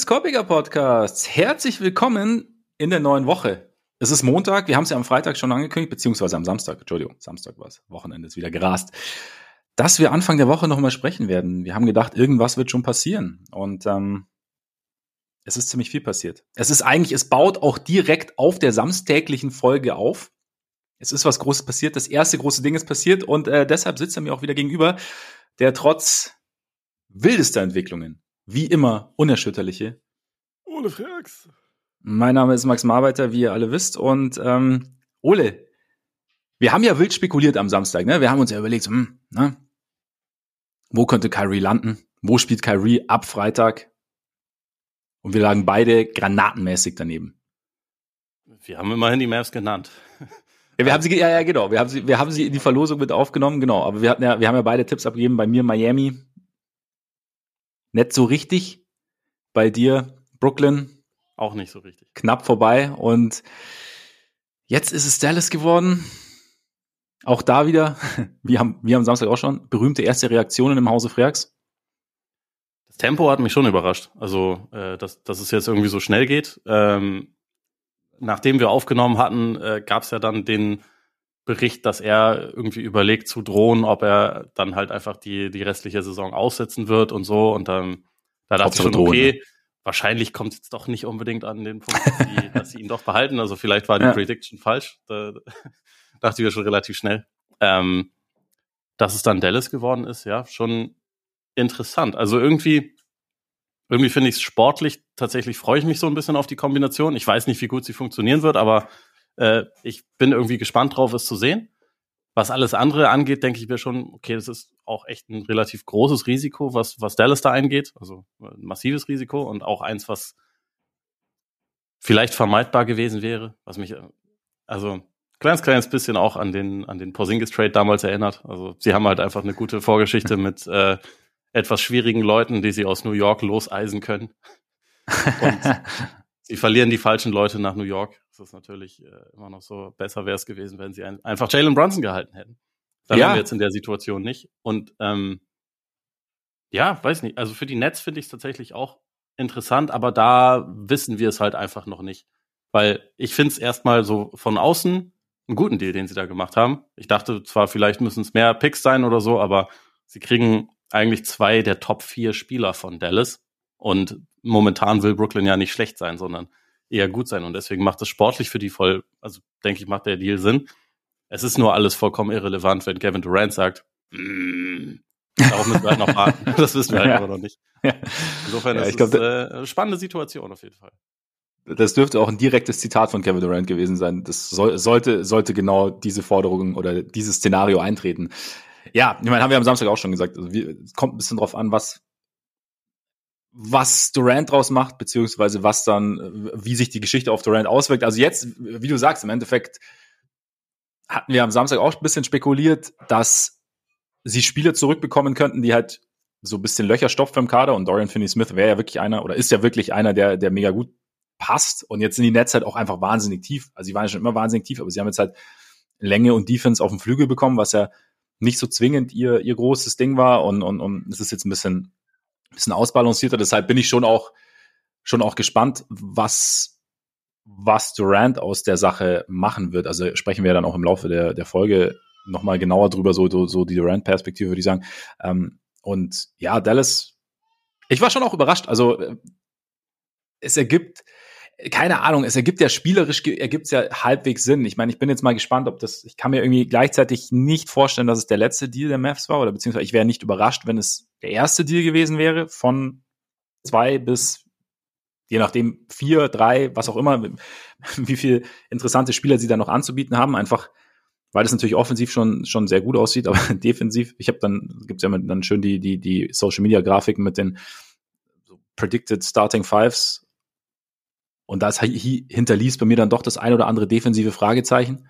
Des Korpiger Podcasts, herzlich willkommen in der neuen Woche. Es ist Montag, wir haben es ja am Freitag schon angekündigt, beziehungsweise am Samstag, Entschuldigung, Samstag war es, Wochenende ist wieder gerast, dass wir Anfang der Woche nochmal sprechen werden. Wir haben gedacht, irgendwas wird schon passieren und ähm, es ist ziemlich viel passiert. Es ist eigentlich, es baut auch direkt auf der samstäglichen Folge auf. Es ist was Großes passiert, das erste große Ding ist passiert und äh, deshalb sitzt er mir auch wieder gegenüber, der trotz wildester Entwicklungen wie immer unerschütterliche. Ole Frags. Mein Name ist Max Marbeiter, wie ihr alle wisst. Und ähm, Ole, wir haben ja wild spekuliert am Samstag. Ne? Wir haben uns ja überlegt, hm, ne? wo könnte Kyrie landen? Wo spielt Kyrie ab Freitag? Und wir lagen beide granatenmäßig daneben. Wir haben immerhin die Mavs genannt. Ja, wir haben sie, ja, ja, genau. Wir haben sie, wir haben sie in die Verlosung mit aufgenommen, genau. Aber wir hatten ja, wir haben ja beide Tipps abgegeben. Bei mir Miami, nicht so richtig. Bei dir Brooklyn. Auch nicht so richtig. Knapp vorbei. Und jetzt ist es Dallas geworden. Auch da wieder, wie am, wie am Samstag auch schon, berühmte erste Reaktionen im Hause Freaks. Das Tempo hat mich schon überrascht. Also, äh, dass, dass es jetzt irgendwie so schnell geht. Ähm, nachdem wir aufgenommen hatten, äh, gab es ja dann den Bericht, dass er irgendwie überlegt zu drohen, ob er dann halt einfach die, die restliche Saison aussetzen wird und so. Und dann da dachte ich schon, okay, ne? wahrscheinlich kommt es jetzt doch nicht unbedingt an den Punkt, dass sie, dass sie ihn doch behalten. Also vielleicht war die ja. Prediction falsch. Da, da dachte ich ja schon relativ schnell. Ähm, dass es dann Dallas geworden ist, ja, schon interessant. Also irgendwie, irgendwie finde ich es sportlich, tatsächlich freue ich mich so ein bisschen auf die Kombination. Ich weiß nicht, wie gut sie funktionieren wird, aber äh, ich bin irgendwie gespannt drauf, es zu sehen. Was alles andere angeht, denke ich mir schon, okay, das ist auch echt ein relativ großes Risiko, was, was Dallas da eingeht. Also ein massives Risiko und auch eins, was vielleicht vermeidbar gewesen wäre, was mich, also kleines, kleines bisschen auch an den, an den Porzingis Trade damals erinnert. Also sie haben halt einfach eine gute Vorgeschichte mit äh, etwas schwierigen Leuten, die sie aus New York loseisen können. Und sie verlieren die falschen Leute nach New York ist natürlich äh, immer noch so, besser wäre es gewesen, wenn sie ein, einfach Jalen Brunson gehalten hätten. Da ja. haben wir jetzt in der Situation nicht. Und ähm, ja, weiß nicht. Also für die Nets finde ich es tatsächlich auch interessant, aber da wissen wir es halt einfach noch nicht. Weil ich finde es erstmal so von außen einen guten Deal, den sie da gemacht haben. Ich dachte zwar, vielleicht müssen es mehr Picks sein oder so, aber sie kriegen eigentlich zwei der Top vier Spieler von Dallas. Und momentan will Brooklyn ja nicht schlecht sein, sondern eher gut sein. Und deswegen macht es sportlich für die voll, also denke ich, macht der Deal Sinn. Es ist nur alles vollkommen irrelevant, wenn Kevin Durant sagt, mm, darauf müssen wir halt noch warten. Das wissen wir halt ja. aber noch nicht. Insofern ja, ist es äh, eine spannende Situation auf jeden Fall. Das dürfte auch ein direktes Zitat von Kevin Durant gewesen sein. Das soll, sollte, sollte genau diese Forderung oder dieses Szenario eintreten. Ja, ich meine, haben wir am Samstag auch schon gesagt. Also, wir, es kommt ein bisschen drauf an, was was Durant draus macht, beziehungsweise was dann, wie sich die Geschichte auf Durant auswirkt. Also jetzt, wie du sagst, im Endeffekt hatten wir am Samstag auch ein bisschen spekuliert, dass sie Spieler zurückbekommen könnten, die halt so ein bisschen Löcher stopfen im Kader und Dorian Finney-Smith wäre ja wirklich einer oder ist ja wirklich einer, der, der mega gut passt. Und jetzt sind die Nets halt auch einfach wahnsinnig tief. Also sie waren ja schon immer wahnsinnig tief, aber sie haben jetzt halt Länge und Defense auf dem Flügel bekommen, was ja nicht so zwingend ihr, ihr großes Ding war. Und, und, und es ist jetzt ein bisschen bisschen ausbalancierter. Deshalb bin ich schon auch, schon auch gespannt, was, was Durant aus der Sache machen wird. Also sprechen wir dann auch im Laufe der, der Folge nochmal genauer drüber, so, so, so die Durant-Perspektive, würde ich sagen. Ähm, und ja, Dallas, ich war schon auch überrascht. Also äh, es ergibt, keine Ahnung, es ergibt ja spielerisch, ergibt es ja halbwegs Sinn. Ich meine, ich bin jetzt mal gespannt, ob das, ich kann mir irgendwie gleichzeitig nicht vorstellen, dass es der letzte Deal der Mavs war, oder beziehungsweise ich wäre nicht überrascht, wenn es der erste Deal gewesen wäre, von zwei bis, je nachdem, vier, drei, was auch immer, wie viel interessante Spieler sie da noch anzubieten haben, einfach, weil das natürlich offensiv schon, schon sehr gut aussieht, aber defensiv, ich habe dann, gibt's ja dann schön die, die, die Social Media Grafiken mit den Predicted Starting Fives und das hinterließ bei mir dann doch das ein oder andere defensive Fragezeichen.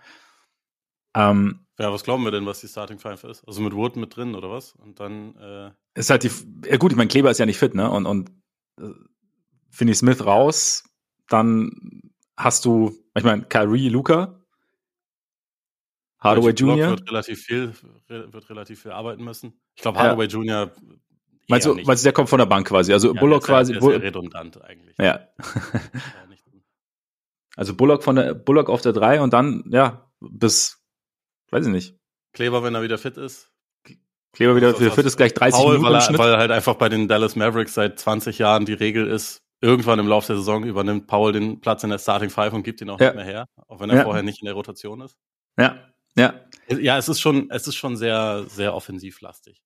Ähm, ja, was glauben wir denn, was die Starting Five ist? Also mit Wood mit drin oder was? Und dann äh ist halt die ja gut, ich meine Kleber ist ja nicht fit, ne? Und und äh, Finney Smith raus, dann hast du, ich meine Kyrie, Luca, Hardaway Jr. wird relativ viel wird relativ viel arbeiten müssen. Ich glaube Hardaway ja. Jr. Meinst du, meinst du, der kommt von der Bank quasi? Also ja, Bullock quasi. Ist ja redundant eigentlich. Ja. also Bullock von der Bullock auf der 3 und dann, ja, bis, weiß ich nicht. Kleber, wenn er wieder fit ist. Kleber wieder also, fit ist gleich 30 Paul, Minuten. Weil er, weil halt einfach bei den Dallas Mavericks seit 20 Jahren die Regel ist, irgendwann im Laufe der Saison übernimmt Paul den Platz in der Starting Five und gibt ihn auch ja. nicht mehr her, auch wenn er ja. vorher nicht in der Rotation ist. Ja, ja. Ja, es ist schon, es ist schon sehr, sehr offensivlastig.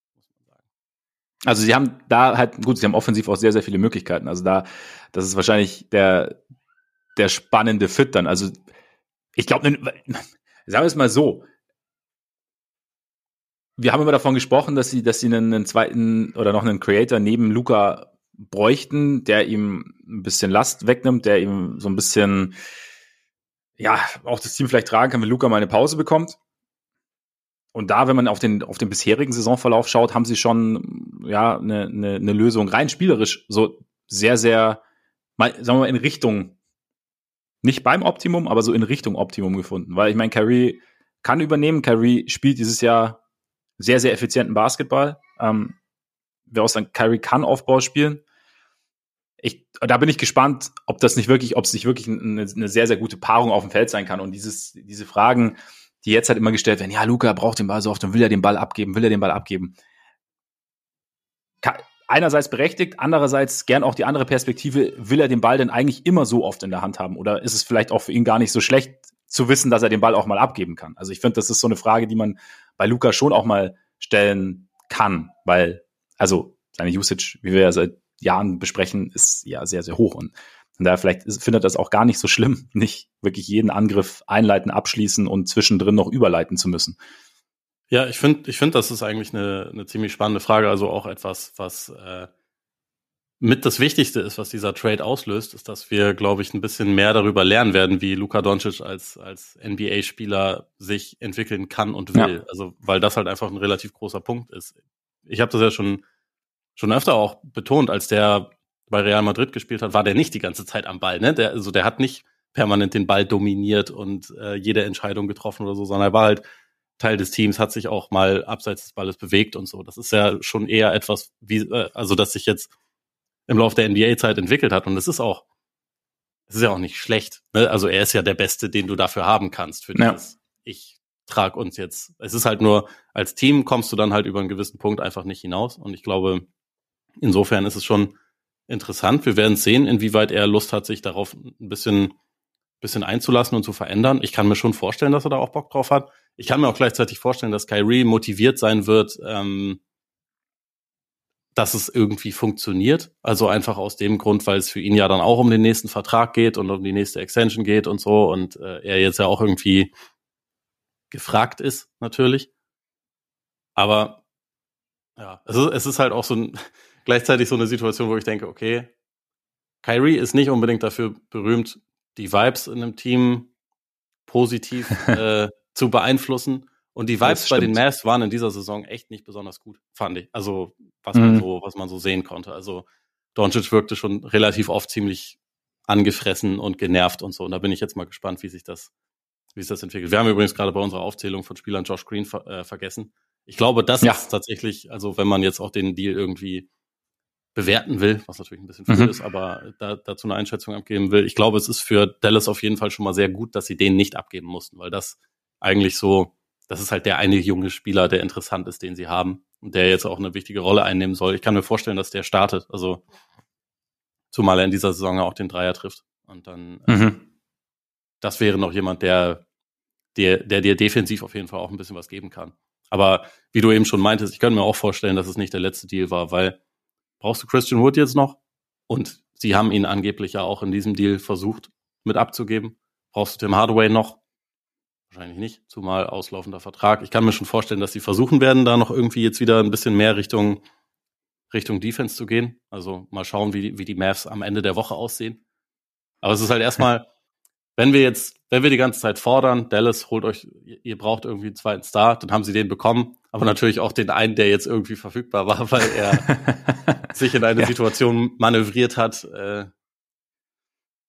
Also sie haben da halt, gut, sie haben offensiv auch sehr, sehr viele Möglichkeiten. Also da, das ist wahrscheinlich der, der spannende Fit dann. Also ich glaube, sagen wir es mal so. Wir haben immer davon gesprochen, dass sie, dass sie einen, einen zweiten oder noch einen Creator neben Luca bräuchten, der ihm ein bisschen Last wegnimmt, der ihm so ein bisschen, ja, auch das Team vielleicht tragen kann, wenn Luca mal eine Pause bekommt. Und da, wenn man auf den, auf den bisherigen Saisonverlauf schaut, haben sie schon, ja, eine, eine, eine Lösung rein spielerisch so sehr, sehr, mal, sagen wir mal, in Richtung, nicht beim Optimum, aber so in Richtung Optimum gefunden. Weil ich meine, Kyrie kann übernehmen. Kyrie spielt dieses Jahr sehr, sehr effizienten Basketball. Ähm, wer aus dann Kyrie kann Aufbau spielen. Ich, da bin ich gespannt, ob das nicht wirklich, ob es nicht wirklich eine, eine sehr, sehr gute Paarung auf dem Feld sein kann. Und dieses, diese Fragen, die jetzt halt immer gestellt werden, ja, Luca braucht den Ball so oft und will er den Ball abgeben, will er den Ball abgeben. Einerseits berechtigt, andererseits gern auch die andere Perspektive, will er den Ball denn eigentlich immer so oft in der Hand haben? Oder ist es vielleicht auch für ihn gar nicht so schlecht zu wissen, dass er den Ball auch mal abgeben kann? Also ich finde, das ist so eine Frage, die man bei Luca schon auch mal stellen kann, weil, also seine Usage, wie wir ja seit Jahren besprechen, ist ja sehr, sehr hoch. Und und daher vielleicht findet das auch gar nicht so schlimm, nicht wirklich jeden Angriff einleiten, abschließen und zwischendrin noch überleiten zu müssen. Ja, ich finde, ich finde, das ist eigentlich eine, eine ziemlich spannende Frage. Also auch etwas, was äh, mit das Wichtigste ist, was dieser Trade auslöst, ist, dass wir, glaube ich, ein bisschen mehr darüber lernen werden, wie Luka Doncic als, als NBA-Spieler sich entwickeln kann und will. Ja. Also, weil das halt einfach ein relativ großer Punkt ist. Ich habe das ja schon, schon öfter auch betont, als der bei Real Madrid gespielt hat, war der nicht die ganze Zeit am Ball. Ne? Der, also der hat nicht permanent den Ball dominiert und äh, jede Entscheidung getroffen oder so, sondern er war halt Teil des Teams, hat sich auch mal abseits des Balles bewegt und so. Das ist ja schon eher etwas, wie, äh, also dass sich jetzt im Laufe der NBA-Zeit entwickelt hat. Und es ist auch, es ist ja auch nicht schlecht. Ne? Also er ist ja der Beste, den du dafür haben kannst für dieses, ja. ich trag uns jetzt. Es ist halt nur, als Team kommst du dann halt über einen gewissen Punkt einfach nicht hinaus. Und ich glaube, insofern ist es schon interessant. Wir werden sehen, inwieweit er Lust hat, sich darauf ein bisschen, bisschen einzulassen und zu verändern. Ich kann mir schon vorstellen, dass er da auch Bock drauf hat. Ich kann mir auch gleichzeitig vorstellen, dass Kyrie motiviert sein wird, ähm, dass es irgendwie funktioniert. Also einfach aus dem Grund, weil es für ihn ja dann auch um den nächsten Vertrag geht und um die nächste Extension geht und so und äh, er jetzt ja auch irgendwie gefragt ist, natürlich. Aber ja, es ist, es ist halt auch so ein, gleichzeitig so eine Situation, wo ich denke, okay, Kyrie ist nicht unbedingt dafür berühmt, die Vibes in einem Team positiv äh, zu beeinflussen. Und die Vibes bei den Mavs waren in dieser Saison echt nicht besonders gut, fand ich. Also, was mhm. man so, was man so sehen konnte. Also, Doncic wirkte schon relativ oft ziemlich angefressen und genervt und so. Und da bin ich jetzt mal gespannt, wie sich das, wie sich das entwickelt. Wir haben übrigens gerade bei unserer Aufzählung von Spielern Josh Green ver äh, vergessen. Ich glaube, das ja. ist tatsächlich, also wenn man jetzt auch den Deal irgendwie bewerten will, was natürlich ein bisschen viel mhm. ist, aber da, dazu eine Einschätzung abgeben will. Ich glaube, es ist für Dallas auf jeden Fall schon mal sehr gut, dass sie den nicht abgeben mussten, weil das eigentlich so, das ist halt der eine junge Spieler, der interessant ist, den sie haben und der jetzt auch eine wichtige Rolle einnehmen soll. Ich kann mir vorstellen, dass der startet, also zumal er in dieser Saison auch den Dreier trifft und dann äh, mhm. das wäre noch jemand, der, der, der dir defensiv auf jeden Fall auch ein bisschen was geben kann. Aber wie du eben schon meintest, ich könnte mir auch vorstellen, dass es nicht der letzte Deal war, weil brauchst du Christian Wood jetzt noch? Und sie haben ihn angeblich ja auch in diesem Deal versucht mit abzugeben. Brauchst du Tim Hardaway noch? Wahrscheinlich nicht, zumal auslaufender Vertrag. Ich kann mir schon vorstellen, dass sie versuchen werden, da noch irgendwie jetzt wieder ein bisschen mehr Richtung, Richtung Defense zu gehen. Also mal schauen, wie, wie die Mavs am Ende der Woche aussehen. Aber es ist halt erstmal, wenn wir jetzt, wenn wir die ganze Zeit fordern, Dallas holt euch, ihr braucht irgendwie einen zweiten Star, dann haben sie den bekommen aber natürlich auch den einen, der jetzt irgendwie verfügbar war, weil er sich in eine ja. Situation manövriert hat, äh,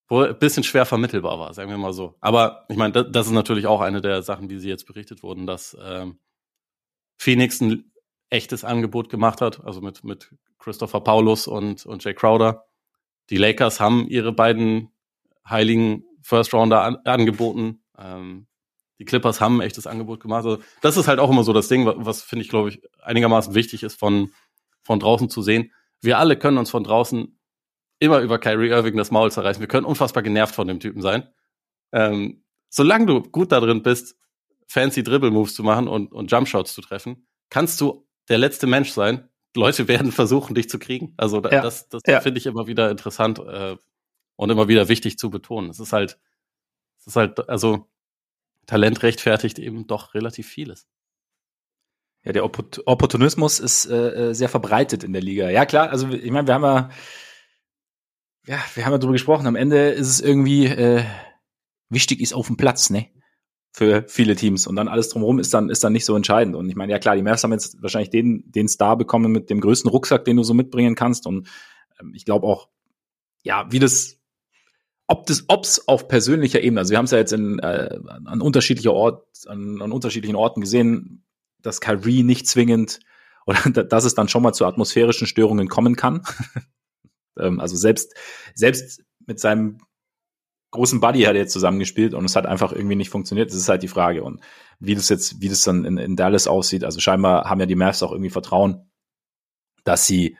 wo ein bisschen schwer vermittelbar war, sagen wir mal so. Aber ich meine, das, das ist natürlich auch eine der Sachen, die sie jetzt berichtet wurden, dass ähm, Phoenix ein echtes Angebot gemacht hat, also mit, mit Christopher Paulus und, und Jay Crowder. Die Lakers haben ihre beiden heiligen First Rounder an, angeboten. Ähm, die Clippers haben ein echtes Angebot gemacht. Also das ist halt auch immer so das Ding, was, was finde ich, glaube ich, einigermaßen wichtig ist, von, von draußen zu sehen. Wir alle können uns von draußen immer über Kyrie Irving das Maul zerreißen. Wir können unfassbar genervt von dem Typen sein. Ähm, solange du gut da drin bist, fancy Dribble Moves zu machen und, und Jump Shots zu treffen, kannst du der letzte Mensch sein. Leute werden versuchen, dich zu kriegen. Also ja. das, das ja. finde ich immer wieder interessant äh, und immer wieder wichtig zu betonen. Es ist halt, es ist halt, also Talent rechtfertigt eben doch relativ vieles. Ja, der Opportunismus ist äh, äh, sehr verbreitet in der Liga. Ja, klar, also ich meine, wir haben ja, ja, wir haben ja drüber gesprochen. Am Ende ist es irgendwie äh, wichtig ist auf dem Platz, ne? Für viele Teams. Und dann alles drumherum ist dann, ist dann nicht so entscheidend. Und ich meine, ja klar, die Mavs haben jetzt wahrscheinlich den, den Star bekommen mit dem größten Rucksack, den du so mitbringen kannst. Und ähm, ich glaube auch, ja, wie das ob das, ob's auf persönlicher Ebene, also wir haben es ja jetzt in, äh, an unterschiedlicher Ort, an, an unterschiedlichen Orten gesehen, dass Kyrie nicht zwingend oder dass es dann schon mal zu atmosphärischen Störungen kommen kann. ähm, also selbst, selbst mit seinem großen Buddy hat er jetzt zusammengespielt und es hat einfach irgendwie nicht funktioniert. Das ist halt die Frage. Und wie das jetzt, wie das dann in, in Dallas aussieht, also scheinbar haben ja die Mavs auch irgendwie Vertrauen, dass sie,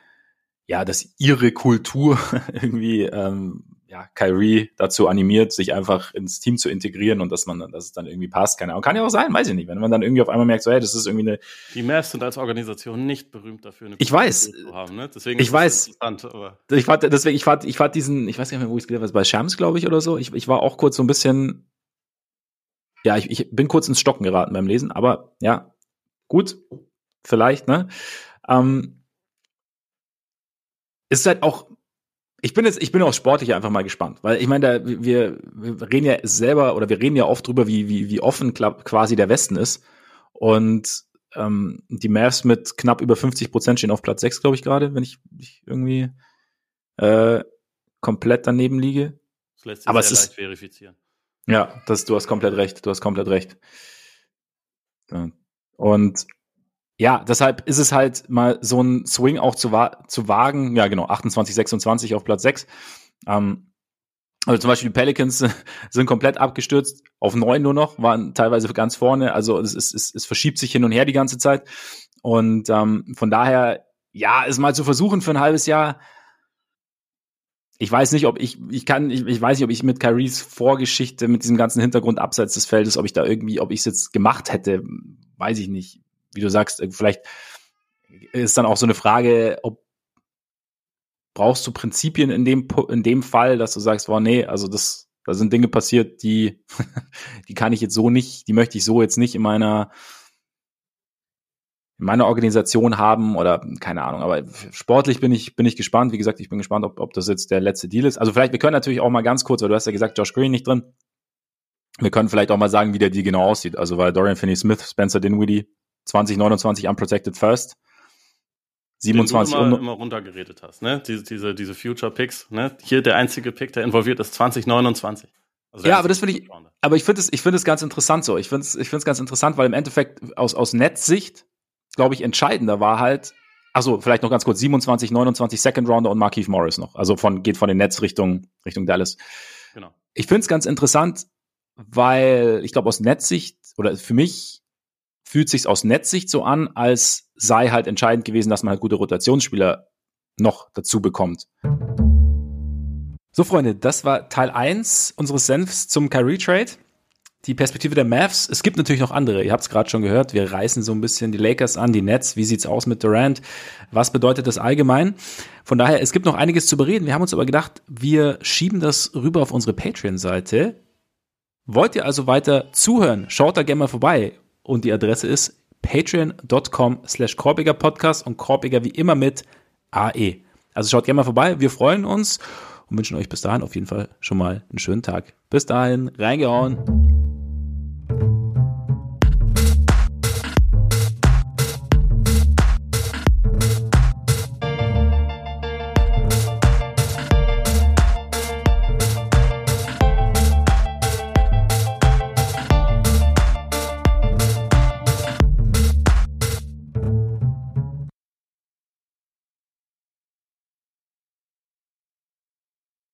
ja, dass ihre Kultur irgendwie ähm, ja, Kyrie dazu animiert, sich einfach ins Team zu integrieren und dass man, dass es dann irgendwie passt. Keine Ahnung. Kann ja auch sein, weiß ich nicht. Wenn man dann irgendwie auf einmal merkt, so, hey, das ist irgendwie eine. Die Mavs sind als Organisation nicht berühmt dafür, eine ich weiß. zu haben, ne? Deswegen ich weiß. Ich fand, deswegen, ich fand, ich fand diesen, ich weiß nicht mehr, wo ich es gelesen habe, bei Shams, glaube ich, oder so. Ich, ich war auch kurz so ein bisschen, ja, ich, ich bin kurz ins Stocken geraten beim Lesen, aber ja, gut, vielleicht, ne? Ähm, ist halt auch ich bin jetzt, ich bin auch sportlich einfach mal gespannt, weil ich meine, da, wir, wir reden ja selber oder wir reden ja oft drüber, wie, wie, wie offen quasi der Westen ist. Und ähm, die Mavs mit knapp über 50 Prozent stehen auf Platz 6, glaube ich, gerade, wenn ich, ich irgendwie äh, komplett daneben liege. Das lässt sich Aber sehr es leicht ist, verifizieren. Ja, das, du hast komplett recht, du hast komplett recht. Und ja, deshalb ist es halt mal so ein Swing auch zu, wa zu wagen. Ja, genau, 28, 26 auf Platz 6. Ähm, also zum Beispiel die Pelicans sind komplett abgestürzt, auf neun nur noch, waren teilweise ganz vorne. Also es, es, es, es verschiebt sich hin und her die ganze Zeit. Und ähm, von daher, ja, es mal zu versuchen für ein halbes Jahr. Ich weiß nicht, ob ich, ich kann, ich, ich weiß nicht, ob ich mit Kyries Vorgeschichte, mit diesem ganzen Hintergrund abseits des Feldes, ob ich da irgendwie, ob ich es jetzt gemacht hätte, weiß ich nicht wie du sagst, äh, vielleicht ist dann auch so eine Frage, ob brauchst du Prinzipien in dem, in dem Fall, dass du sagst, wow, nee, also das, da sind Dinge passiert, die, die kann ich jetzt so nicht, die möchte ich so jetzt nicht in meiner, in meiner Organisation haben oder keine Ahnung. Aber sportlich bin ich, bin ich gespannt. Wie gesagt, ich bin gespannt, ob, ob das jetzt der letzte Deal ist. Also vielleicht, wir können natürlich auch mal ganz kurz, weil du hast ja gesagt, Josh Green nicht drin. Wir können vielleicht auch mal sagen, wie der Deal genau aussieht. Also weil Dorian Finney-Smith, Spencer Dinwiddie, 2029 Unprotected First. 27 Den du immer, immer runtergeredet hast, ne? Diese, diese, diese Future Picks, ne? Hier der einzige Pick, der involviert ist 2029. Also ja, aber das finde ich, aber ich finde es, ich finde es ganz interessant so. Ich finde es, ich finde es ganz interessant, weil im Endeffekt aus, aus Netzsicht, glaube ich, entscheidender war halt, also vielleicht noch ganz kurz, 27, 29 Second Rounder und Markeith Morris noch. Also von, geht von den Netz Richtung, Richtung Dallas. Genau. Ich finde es ganz interessant, weil ich glaube aus Netzsicht oder für mich fühlt sich aus Netzsicht so an, als sei halt entscheidend gewesen, dass man halt gute Rotationsspieler noch dazu bekommt. So, Freunde, das war Teil 1 unseres Senfs zum Kyrie Trade. Die Perspektive der Mavs. Es gibt natürlich noch andere. Ihr habt es gerade schon gehört. Wir reißen so ein bisschen die Lakers an, die Nets. Wie sieht's aus mit Durant? Was bedeutet das allgemein? Von daher, es gibt noch einiges zu bereden. Wir haben uns aber gedacht, wir schieben das rüber auf unsere Patreon-Seite. Wollt ihr also weiter zuhören? Schaut da gerne mal vorbei und die Adresse ist patreon.com slash Korbiger Podcast und Korbiger wie immer mit AE. Also schaut gerne mal vorbei, wir freuen uns und wünschen euch bis dahin auf jeden Fall schon mal einen schönen Tag. Bis dahin, reingehauen.